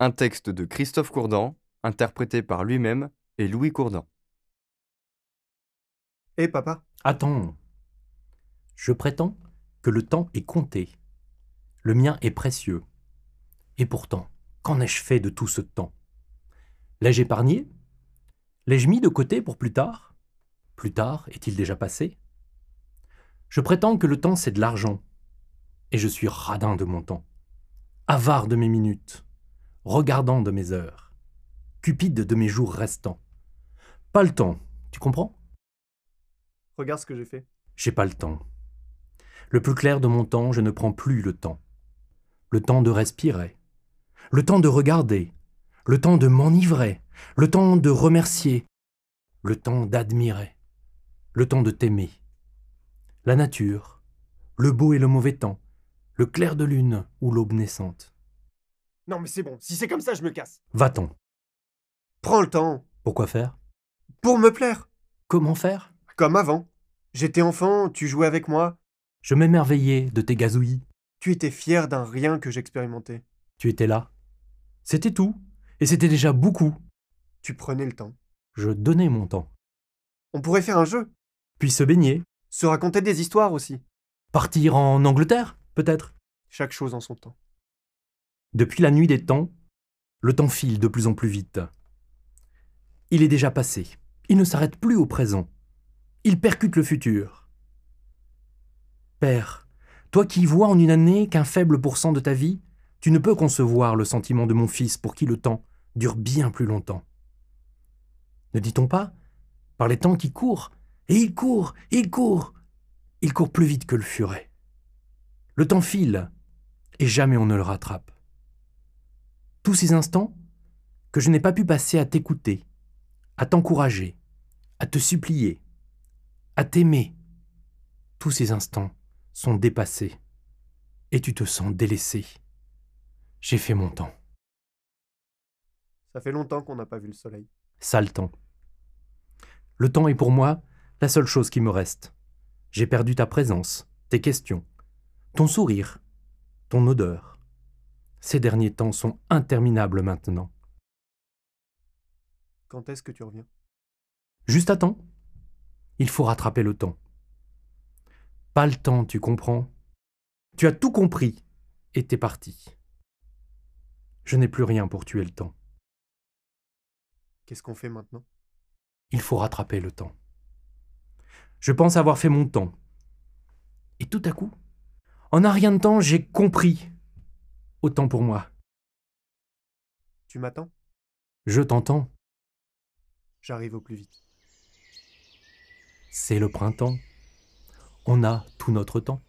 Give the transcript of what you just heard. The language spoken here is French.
Un texte de Christophe Courdan, interprété par lui-même et Louis Courdan. Hé papa, Attends. Je prétends que le temps est compté. Le mien est précieux. Et pourtant, qu'en ai-je fait de tout ce temps? L'ai-je épargné? L'ai-je mis de côté pour plus tard? Plus tard est-il déjà passé? Je prétends que le temps c'est de l'argent. Et je suis radin de mon temps. Avare de mes minutes. Regardant de mes heures. Cupide de mes jours restants. Pas le temps, tu comprends? Regarde ce que j'ai fait. J'ai pas le temps. Le plus clair de mon temps, je ne prends plus le temps. Le temps de respirer. Le temps de regarder. Le temps de m'enivrer. Le temps de remercier. Le temps d'admirer. Le temps de t'aimer. La nature. Le beau et le mauvais temps. Le clair de lune ou l'aube naissante. Non mais c'est bon, si c'est comme ça, je me casse. Va-t'en. Prends le temps. Pourquoi faire? Pour me plaire. Comment faire? Comme avant. J'étais enfant, tu jouais avec moi, Je m'émerveillais de tes gazouillis. tu étais fier d'un rien que j'expérimentais. Tu étais là. C'était tout. Et c'était déjà beaucoup. Tu prenais le temps. Je donnais mon temps. On pourrait faire un jeu, Puis se baigner. se raconter des histoires aussi. Partir en Angleterre, peut-être? Chaque chose en son temps. Depuis la nuit des temps, le temps file de plus en plus vite. Il est déjà passé. Il ne s'arrête plus au présent. Il percute le futur. Père, toi qui vois en une année qu'un faible pourcent de ta vie, tu ne peux concevoir le sentiment de mon fils pour qui le temps dure bien plus longtemps. Ne dit-on pas Par les temps qui courent, et il court, il court, il court plus vite que le furet. Le temps file, et jamais on ne le rattrape. Tous ces instants que je n'ai pas pu passer à t'écouter, à t'encourager, à te supplier, à t'aimer, tous ces instants sont dépassés, et tu te sens délaissé. J'ai fait mon temps, Ça fait longtemps qu'on n'a pas vu le soleil. sale temps. Le temps est pour moi la seule chose qui me reste. J'ai perdu ta présence, tes questions, ton sourire, ton odeur. Ces derniers temps sont interminables maintenant. Quand est-ce que tu reviens? Juste à temps. Il faut rattraper le temps. Pas le temps, tu comprends? Tu as tout compris et t'es parti. Je n'ai plus rien pour tuer le temps. Qu'est-ce qu'on fait maintenant? Il faut rattraper le temps. Je pense avoir fait mon temps. Et tout à coup, en un rien de temps, j'ai compris. Autant pour moi. Tu m'attends? Je t'entends. J'arrive au plus vite. C'est le printemps. On a tout notre temps.